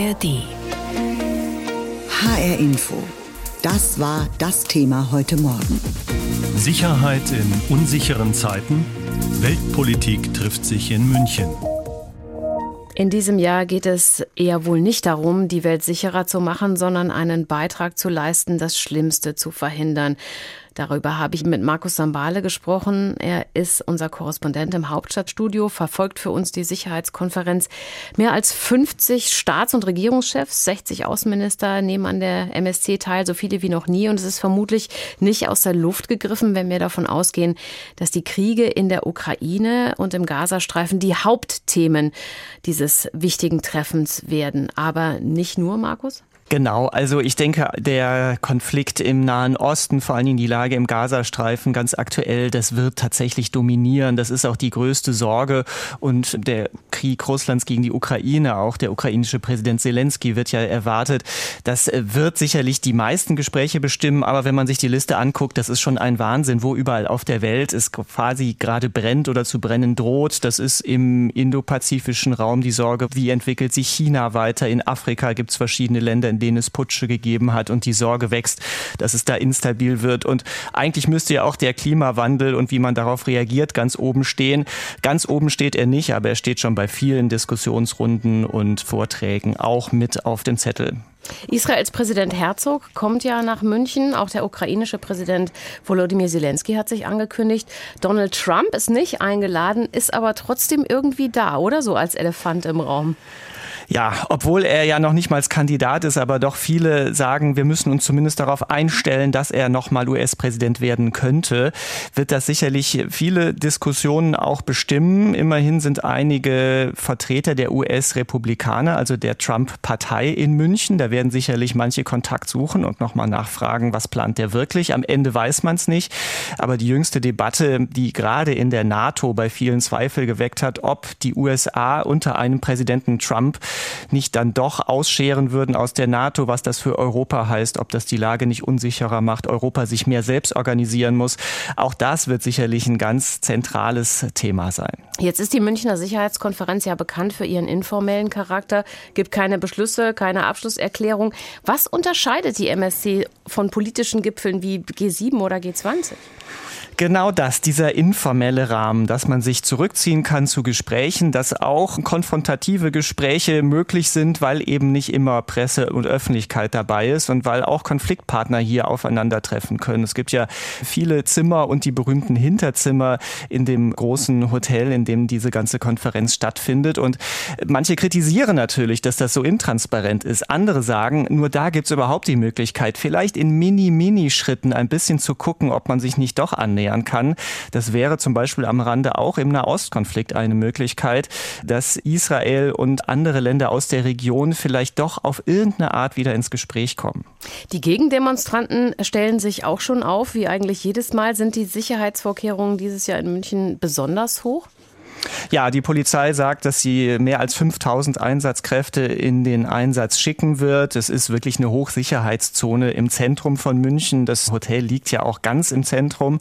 ARD. HR Info. Das war das Thema heute Morgen. Sicherheit in unsicheren Zeiten. Weltpolitik trifft sich in München. In diesem Jahr geht es eher wohl nicht darum, die Welt sicherer zu machen, sondern einen Beitrag zu leisten, das Schlimmste zu verhindern. Darüber habe ich mit Markus Sambale gesprochen. Er ist unser Korrespondent im Hauptstadtstudio, verfolgt für uns die Sicherheitskonferenz. Mehr als 50 Staats- und Regierungschefs, 60 Außenminister nehmen an der MSC teil, so viele wie noch nie. Und es ist vermutlich nicht aus der Luft gegriffen, wenn wir davon ausgehen, dass die Kriege in der Ukraine und im Gazastreifen die Hauptthemen dieses wichtigen Treffens werden. Aber nicht nur, Markus? Genau, also ich denke, der Konflikt im Nahen Osten, vor allen Dingen die Lage im Gazastreifen ganz aktuell, das wird tatsächlich dominieren. Das ist auch die größte Sorge. Und der Krieg Russlands gegen die Ukraine, auch der ukrainische Präsident Zelensky wird ja erwartet. Das wird sicherlich die meisten Gespräche bestimmen. Aber wenn man sich die Liste anguckt, das ist schon ein Wahnsinn, wo überall auf der Welt es quasi gerade brennt oder zu brennen droht. Das ist im indopazifischen Raum die Sorge, wie entwickelt sich China weiter. In Afrika gibt es verschiedene Länder, in denen es Putsche gegeben hat und die Sorge wächst, dass es da instabil wird. Und eigentlich müsste ja auch der Klimawandel und wie man darauf reagiert ganz oben stehen. Ganz oben steht er nicht, aber er steht schon bei vielen Diskussionsrunden und Vorträgen auch mit auf dem Zettel. Israels Präsident Herzog kommt ja nach München. Auch der ukrainische Präsident Volodymyr Zelensky hat sich angekündigt. Donald Trump ist nicht eingeladen, ist aber trotzdem irgendwie da, oder so als Elefant im Raum. Ja, obwohl er ja noch nicht mal Kandidat ist, aber doch viele sagen, wir müssen uns zumindest darauf einstellen, dass er noch mal US-Präsident werden könnte, wird das sicherlich viele Diskussionen auch bestimmen. Immerhin sind einige Vertreter der US-Republikaner, also der Trump-Partei in München. Da werden sicherlich manche Kontakt suchen und noch mal nachfragen, was plant der wirklich. Am Ende weiß man es nicht. Aber die jüngste Debatte, die gerade in der NATO bei vielen Zweifel geweckt hat, ob die USA unter einem Präsidenten Trump nicht dann doch ausscheren würden aus der NATO, was das für Europa heißt, ob das die Lage nicht unsicherer macht, Europa sich mehr selbst organisieren muss. Auch das wird sicherlich ein ganz zentrales Thema sein. Jetzt ist die Münchner Sicherheitskonferenz ja bekannt für ihren informellen Charakter, gibt keine Beschlüsse, keine Abschlusserklärung. Was unterscheidet die MSC von politischen Gipfeln wie G7 oder G20? Genau das, dieser informelle Rahmen, dass man sich zurückziehen kann zu Gesprächen, dass auch konfrontative Gespräche möglich sind, weil eben nicht immer Presse und Öffentlichkeit dabei ist und weil auch Konfliktpartner hier aufeinandertreffen können. Es gibt ja viele Zimmer und die berühmten Hinterzimmer in dem großen Hotel, in dem diese ganze Konferenz stattfindet. Und manche kritisieren natürlich, dass das so intransparent ist. Andere sagen, nur da gibt es überhaupt die Möglichkeit, vielleicht in Mini-Mini-Schritten ein bisschen zu gucken, ob man sich nicht doch annähert annähern kann. Das wäre zum Beispiel am Rande auch im Nahostkonflikt eine Möglichkeit, dass Israel und andere Länder aus der Region vielleicht doch auf irgendeine Art wieder ins Gespräch kommen. Die Gegendemonstranten stellen sich auch schon auf, wie eigentlich jedes Mal. Sind die Sicherheitsvorkehrungen dieses Jahr in München besonders hoch? Ja, die Polizei sagt, dass sie mehr als 5000 Einsatzkräfte in den Einsatz schicken wird. Es ist wirklich eine Hochsicherheitszone im Zentrum von München. Das Hotel liegt ja auch ganz im Zentrum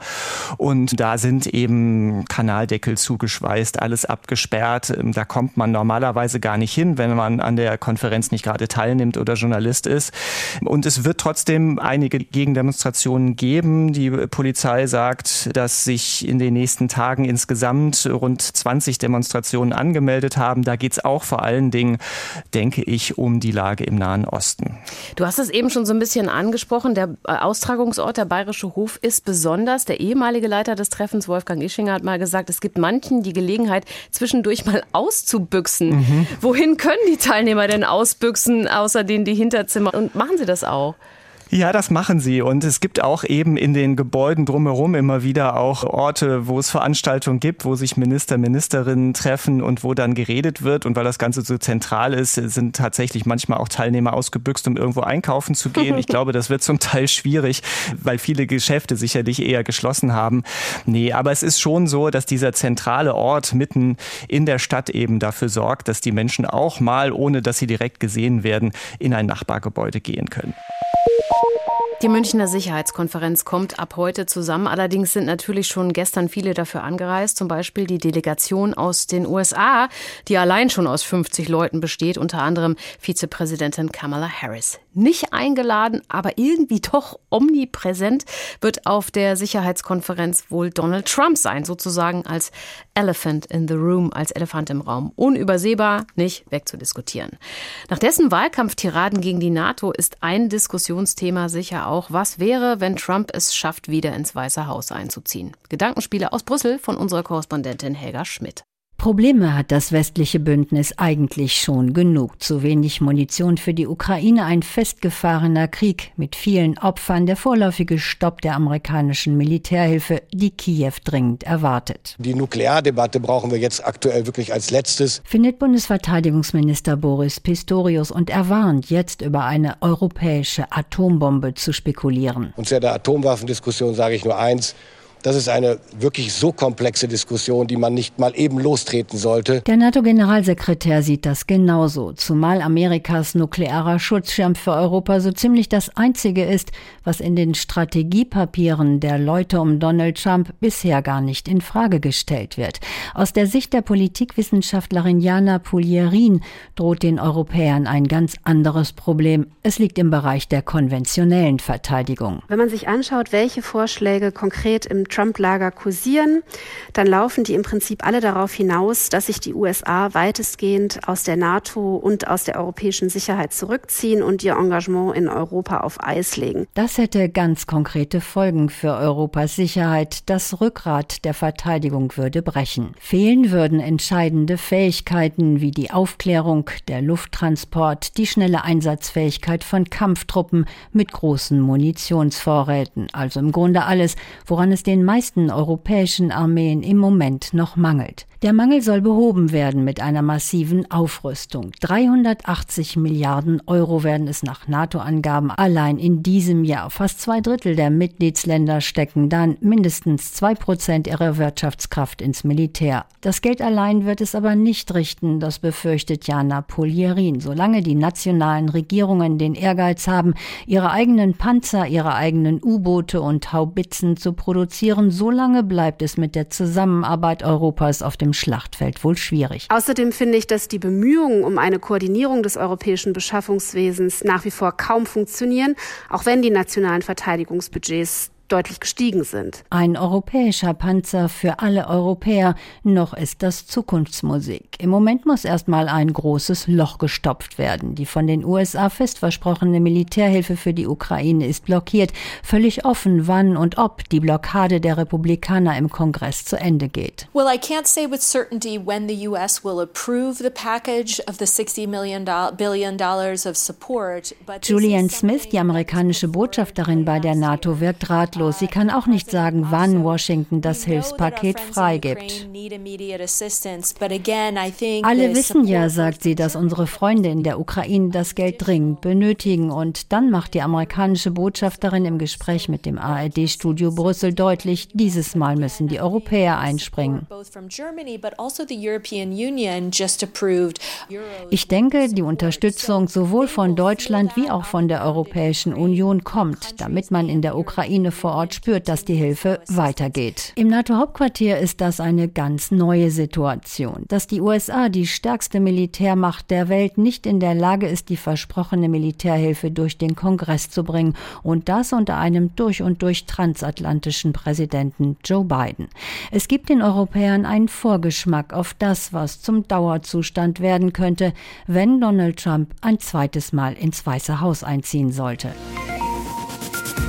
und da sind eben Kanaldeckel zugeschweißt, alles abgesperrt. Da kommt man normalerweise gar nicht hin, wenn man an der Konferenz nicht gerade teilnimmt oder Journalist ist. Und es wird trotzdem einige Gegendemonstrationen geben. Die Polizei sagt, dass sich in den nächsten Tagen insgesamt rund 20 20 Demonstrationen angemeldet haben. Da geht es auch vor allen Dingen, denke ich, um die Lage im Nahen Osten. Du hast es eben schon so ein bisschen angesprochen. Der äh, Austragungsort, der Bayerische Hof, ist besonders. Der ehemalige Leiter des Treffens, Wolfgang Ischinger, hat mal gesagt, es gibt manchen die Gelegenheit, zwischendurch mal auszubüchsen. Mhm. Wohin können die Teilnehmer denn ausbüchsen, außer denen die Hinterzimmer? Und machen sie das auch? Ja, das machen sie. Und es gibt auch eben in den Gebäuden drumherum immer wieder auch Orte, wo es Veranstaltungen gibt, wo sich Minister, Ministerinnen treffen und wo dann geredet wird. Und weil das Ganze so zentral ist, sind tatsächlich manchmal auch Teilnehmer ausgebüxt, um irgendwo einkaufen zu gehen. Ich glaube, das wird zum Teil schwierig, weil viele Geschäfte sicherlich eher geschlossen haben. Nee, aber es ist schon so, dass dieser zentrale Ort mitten in der Stadt eben dafür sorgt, dass die Menschen auch mal, ohne dass sie direkt gesehen werden, in ein Nachbargebäude gehen können. Die Münchner Sicherheitskonferenz kommt ab heute zusammen. Allerdings sind natürlich schon gestern viele dafür angereist. Zum Beispiel die Delegation aus den USA, die allein schon aus 50 Leuten besteht, unter anderem Vizepräsidentin Kamala Harris. Nicht eingeladen, aber irgendwie doch omnipräsent wird auf der Sicherheitskonferenz wohl Donald Trump sein, sozusagen als Elephant in the Room, als Elefant im Raum. Unübersehbar, nicht wegzudiskutieren. Nach dessen Wahlkampftiraden gegen die NATO ist ein Diskussionsthema sicher auch, was wäre, wenn Trump es schafft, wieder ins Weiße Haus einzuziehen. Gedankenspiele aus Brüssel von unserer Korrespondentin Helga Schmidt. Probleme hat das westliche Bündnis eigentlich schon genug. Zu wenig Munition für die Ukraine, ein festgefahrener Krieg mit vielen Opfern, der vorläufige Stopp der amerikanischen Militärhilfe, die Kiew dringend erwartet. Die Nukleardebatte brauchen wir jetzt aktuell wirklich als letztes, findet Bundesverteidigungsminister Boris Pistorius und er warnt, jetzt über eine europäische Atombombe zu spekulieren. Und zu der Atomwaffendiskussion sage ich nur eins. Das ist eine wirklich so komplexe Diskussion, die man nicht mal eben lostreten sollte. Der NATO-Generalsekretär sieht das genauso, zumal Amerikas nuklearer Schutzschirm für Europa so ziemlich das einzige ist, was in den Strategiepapieren der Leute um Donald Trump bisher gar nicht in Frage gestellt wird. Aus der Sicht der Politikwissenschaftlerin Jana Pulierin droht den Europäern ein ganz anderes Problem. Es liegt im Bereich der konventionellen Verteidigung. Wenn man sich anschaut, welche Vorschläge konkret im Trump-Lager kursieren, dann laufen die im Prinzip alle darauf hinaus, dass sich die USA weitestgehend aus der NATO und aus der europäischen Sicherheit zurückziehen und ihr Engagement in Europa auf Eis legen. Das hätte ganz konkrete Folgen für Europas Sicherheit. Das Rückgrat der Verteidigung würde brechen. Fehlen würden entscheidende Fähigkeiten wie die Aufklärung, der Lufttransport, die schnelle Einsatzfähigkeit von Kampftruppen mit großen Munitionsvorräten. Also im Grunde alles, woran es den den meisten europäischen Armeen im Moment noch mangelt. Der Mangel soll behoben werden mit einer massiven Aufrüstung. 380 Milliarden Euro werden es nach NATO-Angaben allein in diesem Jahr. Fast zwei Drittel der Mitgliedsländer stecken dann mindestens zwei Prozent ihrer Wirtschaftskraft ins Militär. Das Geld allein wird es aber nicht richten, das befürchtet Jana Polierin. Solange die nationalen Regierungen den Ehrgeiz haben, ihre eigenen Panzer, ihre eigenen U-Boote und Haubitzen zu produzieren, solange bleibt es mit der Zusammenarbeit Europas auf dem Schlachtfeld wohl schwierig. Außerdem finde ich, dass die Bemühungen um eine Koordinierung des europäischen Beschaffungswesens nach wie vor kaum funktionieren, auch wenn die nationalen Verteidigungsbudgets deutlich gestiegen sind. Ein europäischer Panzer für alle Europäer, noch ist das Zukunftsmusik. Im Moment muss erstmal ein großes Loch gestopft werden. Die von den USA fest versprochene Militärhilfe für die Ukraine ist blockiert. Völlig offen, wann und ob die Blockade der Republikaner im Kongress zu Ende geht. Well, I can't say with certainty when the US will approve the package of the 60 million billion dollars of support, but Julian Smith, die amerikanische Botschafterin bei der NATO, wirkt ratlos ratlos. Sie kann auch nicht sagen, wann Washington das Hilfspaket freigibt. Alle wissen ja, sagt sie, dass unsere Freunde in der Ukraine das Geld dringend benötigen. Und dann macht die amerikanische Botschafterin im Gespräch mit dem ARD-Studio Brüssel deutlich, dieses Mal müssen die Europäer einspringen. Also ich denke, die Unterstützung sowohl von Deutschland wie auch von der Europäischen Union kommt, damit man in der Ukraine vor vor Ort spürt, dass die Hilfe weitergeht. Im NATO-Hauptquartier ist das eine ganz neue Situation. Dass die USA, die stärkste Militärmacht der Welt, nicht in der Lage ist, die versprochene Militärhilfe durch den Kongress zu bringen und das unter einem durch und durch transatlantischen Präsidenten Joe Biden. Es gibt den Europäern einen Vorgeschmack auf das, was zum Dauerzustand werden könnte, wenn Donald Trump ein zweites Mal ins Weiße Haus einziehen sollte.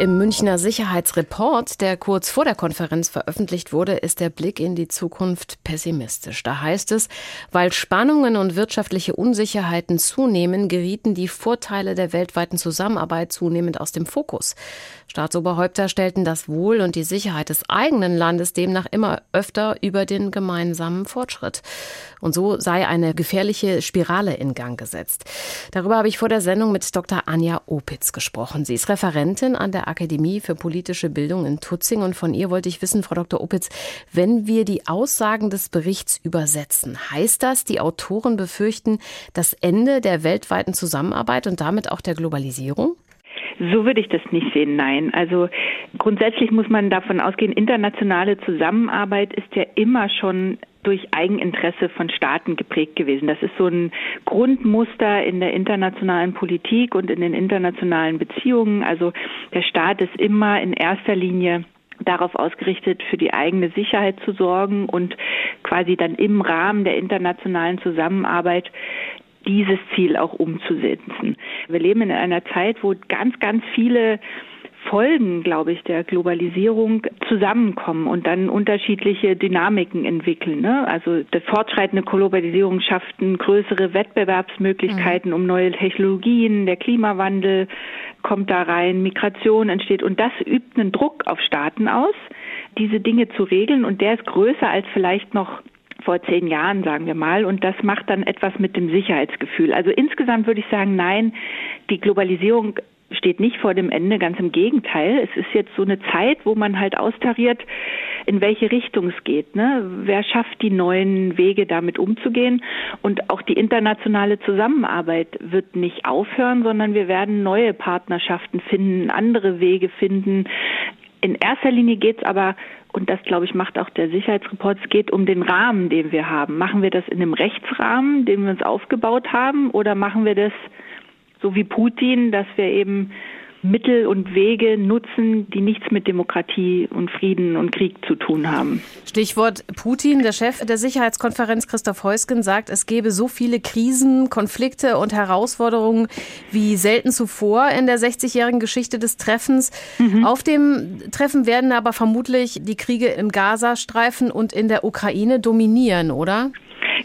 Im Münchner Sicherheitsreport, der kurz vor der Konferenz veröffentlicht wurde, ist der Blick in die Zukunft pessimistisch. Da heißt es, weil Spannungen und wirtschaftliche Unsicherheiten zunehmen, gerieten die Vorteile der weltweiten Zusammenarbeit zunehmend aus dem Fokus. Staatsoberhäupter stellten das Wohl und die Sicherheit des eigenen Landes demnach immer öfter über den gemeinsamen Fortschritt. Und so sei eine gefährliche Spirale in Gang gesetzt. Darüber habe ich vor der Sendung mit Dr. Anja Opitz gesprochen. Sie ist Referentin an der Akademie für politische Bildung in Tutzing. Und von ihr wollte ich wissen, Frau Dr. Opitz, wenn wir die Aussagen des Berichts übersetzen, heißt das, die Autoren befürchten das Ende der weltweiten Zusammenarbeit und damit auch der Globalisierung? So würde ich das nicht sehen, nein. Also grundsätzlich muss man davon ausgehen, internationale Zusammenarbeit ist ja immer schon durch Eigeninteresse von Staaten geprägt gewesen. Das ist so ein Grundmuster in der internationalen Politik und in den internationalen Beziehungen. Also der Staat ist immer in erster Linie darauf ausgerichtet, für die eigene Sicherheit zu sorgen und quasi dann im Rahmen der internationalen Zusammenarbeit dieses Ziel auch umzusetzen. Wir leben in einer Zeit, wo ganz, ganz viele Folgen, glaube ich, der Globalisierung zusammenkommen und dann unterschiedliche Dynamiken entwickeln. Ne? Also die fortschreitende Globalisierung schafft größere Wettbewerbsmöglichkeiten mhm. um neue Technologien, der Klimawandel kommt da rein, Migration entsteht und das übt einen Druck auf Staaten aus, diese Dinge zu regeln und der ist größer als vielleicht noch vor zehn Jahren, sagen wir mal. Und das macht dann etwas mit dem Sicherheitsgefühl. Also insgesamt würde ich sagen, nein, die Globalisierung steht nicht vor dem Ende, ganz im Gegenteil. Es ist jetzt so eine Zeit, wo man halt austariert, in welche Richtung es geht. Ne? Wer schafft die neuen Wege, damit umzugehen? Und auch die internationale Zusammenarbeit wird nicht aufhören, sondern wir werden neue Partnerschaften finden, andere Wege finden. In erster Linie geht es aber und das, glaube ich, macht auch der Sicherheitsreport. Es geht um den Rahmen, den wir haben. Machen wir das in einem Rechtsrahmen, den wir uns aufgebaut haben, oder machen wir das so wie Putin, dass wir eben Mittel und Wege nutzen, die nichts mit Demokratie und Frieden und Krieg zu tun haben. Stichwort Putin. Der Chef der Sicherheitskonferenz Christoph Heusgen sagt, es gebe so viele Krisen, Konflikte und Herausforderungen wie selten zuvor in der 60-jährigen Geschichte des Treffens. Mhm. Auf dem Treffen werden aber vermutlich die Kriege im Gazastreifen und in der Ukraine dominieren, oder?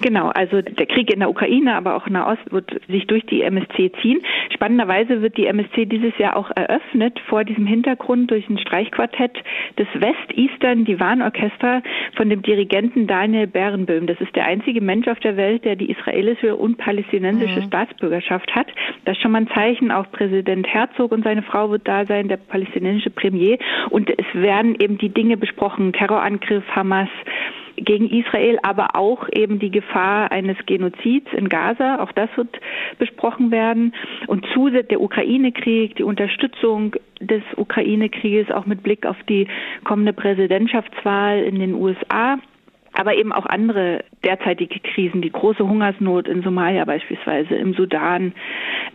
Genau, also der Krieg in der Ukraine, aber auch in der Ost wird sich durch die MSC ziehen. Spannenderweise wird die MSC dieses Jahr auch eröffnet vor diesem Hintergrund durch ein Streichquartett des West-Eastern Divan-Orchester von dem Dirigenten Daniel Berenböhm. Das ist der einzige Mensch auf der Welt, der die israelische und palästinensische mhm. Staatsbürgerschaft hat. Das ist schon mal ein Zeichen. Auch Präsident Herzog und seine Frau wird da sein, der palästinensische Premier. Und es werden eben die Dinge besprochen. Terrorangriff, Hamas, gegen Israel, aber auch eben die Gefahr eines Genozids in Gaza. Auch das wird besprochen werden. Und zusätzlich der Ukraine-Krieg, die Unterstützung des Ukraine-Krieges auch mit Blick auf die kommende Präsidentschaftswahl in den USA aber eben auch andere derzeitige Krisen, die große Hungersnot in Somalia beispielsweise, im Sudan.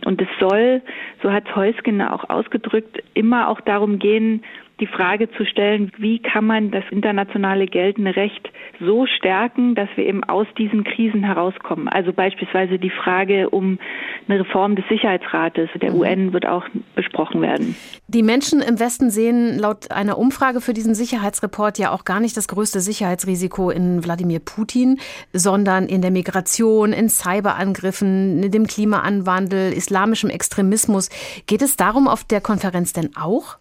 Und es soll, so hat Heusgen auch ausgedrückt, immer auch darum gehen, die Frage zu stellen, wie kann man das internationale geltende Recht so stärken, dass wir eben aus diesen Krisen herauskommen. Also beispielsweise die Frage um eine Reform des Sicherheitsrates der mhm. UN wird auch besprochen werden. Die Menschen im Westen sehen laut einer Umfrage für diesen Sicherheitsreport ja auch gar nicht das größte Sicherheitsrisiko in Wladimir Putin, sondern in der Migration, in Cyberangriffen, in dem Klimawandel, islamischem Extremismus. Geht es darum auf der Konferenz denn auch?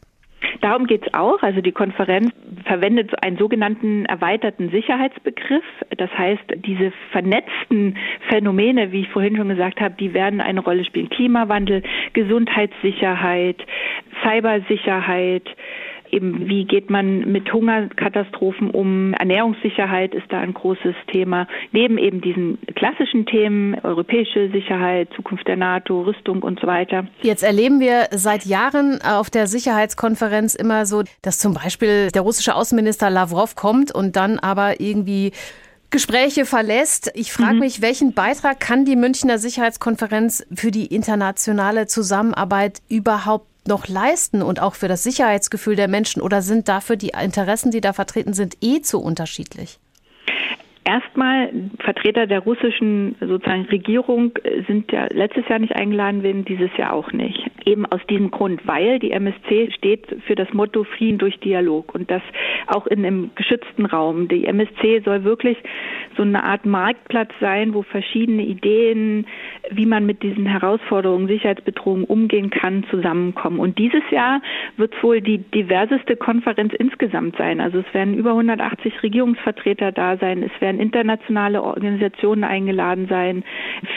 Darum geht es auch. Also die Konferenz verwendet einen sogenannten erweiterten Sicherheitsbegriff. Das heißt, diese vernetzten Phänomene, wie ich vorhin schon gesagt habe, die werden eine Rolle spielen. Klimawandel, Gesundheitssicherheit, Cybersicherheit, eben wie geht man mit Hungerkatastrophen um, Ernährungssicherheit ist da ein großes Thema. Neben eben diesen klassischen Themen, europäische Sicherheit, Zukunft der NATO, Rüstung und so weiter. Jetzt erleben wir seit Jahren auf der Sicherheitskonferenz immer so, dass zum Beispiel der russische Außenminister Lavrov kommt und dann aber irgendwie Gespräche verlässt. Ich frage mhm. mich, welchen Beitrag kann die Münchner Sicherheitskonferenz für die internationale Zusammenarbeit überhaupt noch leisten und auch für das Sicherheitsgefühl der Menschen oder sind dafür die Interessen, die da vertreten sind, eh zu unterschiedlich? Erstmal Vertreter der russischen sozusagen Regierung sind ja letztes Jahr nicht eingeladen worden, dieses Jahr auch nicht. Eben aus diesem Grund, weil die MSC steht für das Motto Frieden durch Dialog und das auch in einem geschützten Raum. Die MSC soll wirklich so eine Art Marktplatz sein, wo verschiedene Ideen, wie man mit diesen Herausforderungen, Sicherheitsbedrohungen umgehen kann, zusammenkommen. Und dieses Jahr wird es wohl die diverseste Konferenz insgesamt sein. Also es werden über 180 Regierungsvertreter da sein, es werden werden internationale Organisationen eingeladen sein,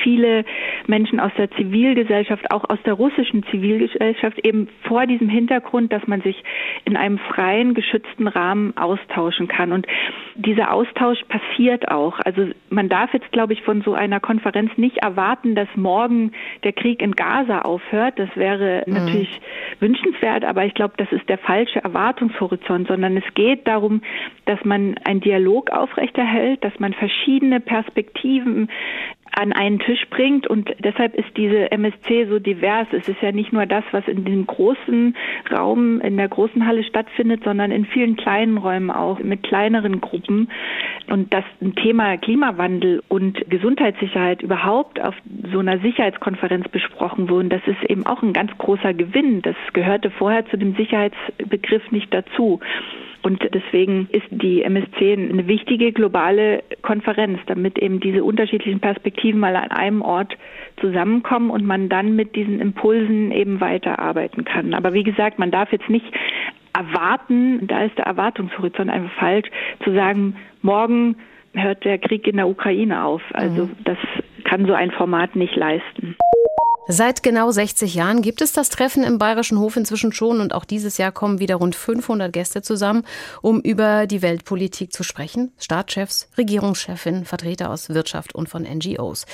viele Menschen aus der Zivilgesellschaft, auch aus der russischen Zivilgesellschaft, eben vor diesem Hintergrund, dass man sich in einem freien, geschützten Rahmen austauschen kann. Und dieser Austausch passiert auch. Also man darf jetzt, glaube ich, von so einer Konferenz nicht erwarten, dass morgen der Krieg in Gaza aufhört. Das wäre mhm. natürlich wünschenswert, aber ich glaube, das ist der falsche Erwartungshorizont, sondern es geht darum, dass man einen Dialog aufrechterhält, dass man verschiedene Perspektiven an einen Tisch bringt und deshalb ist diese MSC so divers. Es ist ja nicht nur das, was in dem großen Raum, in der großen Halle stattfindet, sondern in vielen kleinen Räumen auch, mit kleineren Gruppen. Und das Thema Klimawandel und Gesundheitssicherheit überhaupt auf so einer Sicherheitskonferenz besprochen wurden, das ist eben auch ein ganz großer Gewinn. Das gehörte vorher zu dem Sicherheitsbegriff nicht dazu. Und deswegen ist die MSC eine wichtige globale Konferenz, damit eben diese unterschiedlichen Perspektiven mal an einem Ort zusammenkommen und man dann mit diesen Impulsen eben weiterarbeiten kann. Aber wie gesagt, man darf jetzt nicht erwarten, da ist der Erwartungshorizont einfach falsch, zu sagen, morgen hört der Krieg in der Ukraine auf. Also mhm. das kann so ein Format nicht leisten. Seit genau 60 Jahren gibt es das Treffen im Bayerischen Hof inzwischen schon und auch dieses Jahr kommen wieder rund 500 Gäste zusammen, um über die Weltpolitik zu sprechen. Staatschefs, Regierungschefinnen, Vertreter aus Wirtschaft und von NGOs.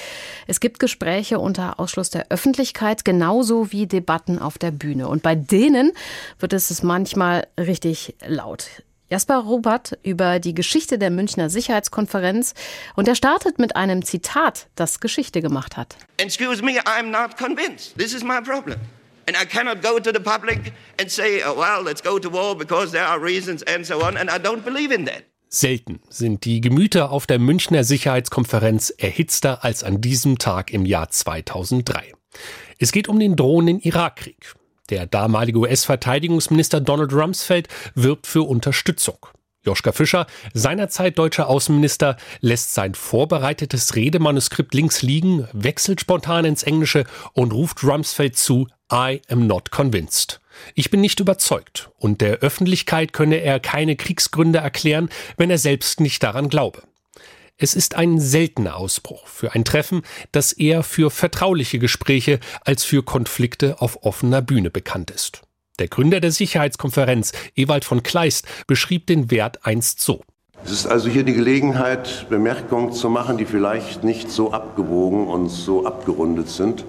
Es gibt Gespräche unter Ausschluss der Öffentlichkeit, genauso wie Debatten auf der Bühne. Und bei denen wird es manchmal richtig laut. Jasper Robert über die Geschichte der Münchner Sicherheitskonferenz und er startet mit einem Zitat, das Geschichte gemacht hat. Excuse me, I'm not convinced. This is my problem. And I cannot go to the public and say, oh, well, let's go to war because there are reasons and so on and I don't believe in that. Selten sind die Gemüter auf der Münchner Sicherheitskonferenz erhitzter als an diesem Tag im Jahr 2003. Es geht um den drohenden Irakkrieg. Der damalige US-Verteidigungsminister Donald Rumsfeld wirbt für Unterstützung. Joschka Fischer, seinerzeit deutscher Außenminister, lässt sein vorbereitetes Redemanuskript links liegen, wechselt spontan ins Englische und ruft Rumsfeld zu I am not convinced. Ich bin nicht überzeugt und der Öffentlichkeit könne er keine Kriegsgründe erklären, wenn er selbst nicht daran glaube. Es ist ein seltener Ausbruch für ein Treffen, das eher für vertrauliche Gespräche als für Konflikte auf offener Bühne bekannt ist. Der Gründer der Sicherheitskonferenz, Ewald von Kleist, beschrieb den Wert einst so. Es ist also hier die Gelegenheit, Bemerkungen zu machen, die vielleicht nicht so abgewogen und so abgerundet sind,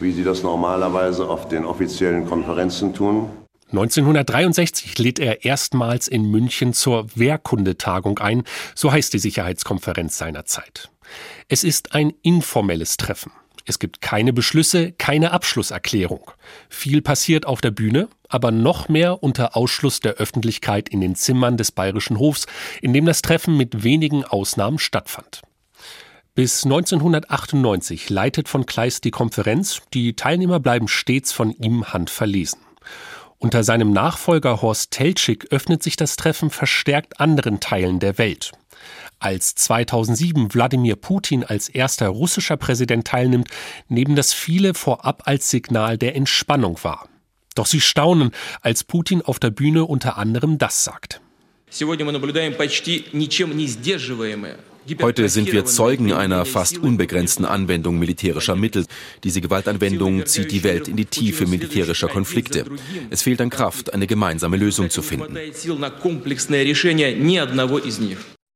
wie sie das normalerweise auf den offiziellen Konferenzen tun. 1963 lädt er erstmals in München zur Wehrkundetagung ein, so heißt die Sicherheitskonferenz seiner Zeit. Es ist ein informelles Treffen. Es gibt keine Beschlüsse, keine Abschlusserklärung. Viel passiert auf der Bühne, aber noch mehr unter Ausschluss der Öffentlichkeit in den Zimmern des Bayerischen Hofs, in dem das Treffen mit wenigen Ausnahmen stattfand. Bis 1998 leitet von Kleist die Konferenz, die Teilnehmer bleiben stets von ihm handverlesen. Unter seinem Nachfolger Horst Teltschik öffnet sich das Treffen verstärkt anderen Teilen der Welt. Als 2007 Wladimir Putin als erster russischer Präsident teilnimmt, nehmen das viele vorab als Signal der Entspannung wahr. Doch sie staunen, als Putin auf der Bühne unter anderem das sagt. Сегодня мы наблюдаем почти ничем не сдерживаемое Heute sind wir Zeugen einer fast unbegrenzten Anwendung militärischer Mittel. Diese Gewaltanwendung zieht die Welt in die Tiefe militärischer Konflikte. Es fehlt an Kraft, eine gemeinsame Lösung zu finden.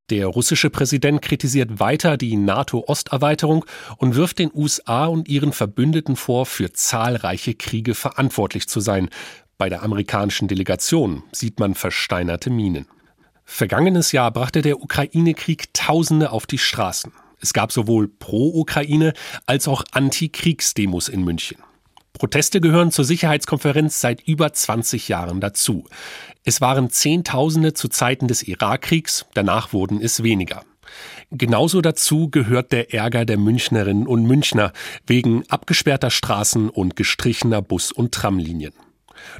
Der russische Präsident kritisiert weiter die NATO-Osterweiterung und wirft den USA und ihren Verbündeten vor, für zahlreiche Kriege verantwortlich zu sein. Bei der amerikanischen Delegation sieht man versteinerte Minen. Vergangenes Jahr brachte der Ukraine-Krieg Tausende auf die Straßen. Es gab sowohl Pro-Ukraine als auch Anti-Kriegsdemos in München. Proteste gehören zur Sicherheitskonferenz seit über 20 Jahren dazu. Es waren Zehntausende zu Zeiten des Irakkriegs, danach wurden es weniger. Genauso dazu gehört der Ärger der Münchnerinnen und Münchner wegen abgesperrter Straßen und gestrichener Bus- und Tramlinien.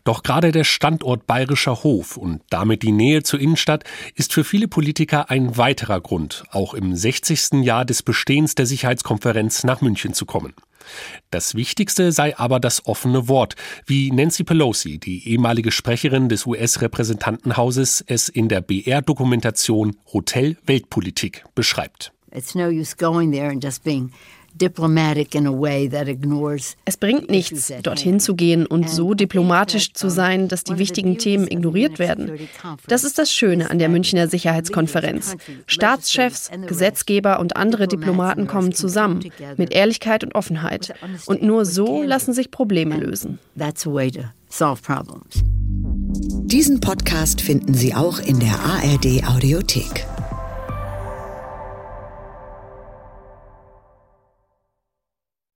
Doch gerade der Standort Bayerischer Hof und damit die Nähe zur Innenstadt ist für viele Politiker ein weiterer Grund, auch im 60. Jahr des Bestehens der Sicherheitskonferenz nach München zu kommen. Das Wichtigste sei aber das offene Wort, wie Nancy Pelosi, die ehemalige Sprecherin des US-Repräsentantenhauses, es in der BR-Dokumentation Hotel Weltpolitik beschreibt. It's no use going there and just being es bringt nichts, dorthin zu gehen und so diplomatisch zu sein, dass die wichtigen Themen ignoriert werden. Das ist das Schöne an der Münchner Sicherheitskonferenz. Staatschefs, Gesetzgeber und andere Diplomaten kommen zusammen mit Ehrlichkeit und Offenheit. Und nur so lassen sich Probleme lösen. Diesen Podcast finden Sie auch in der ARD Audiothek.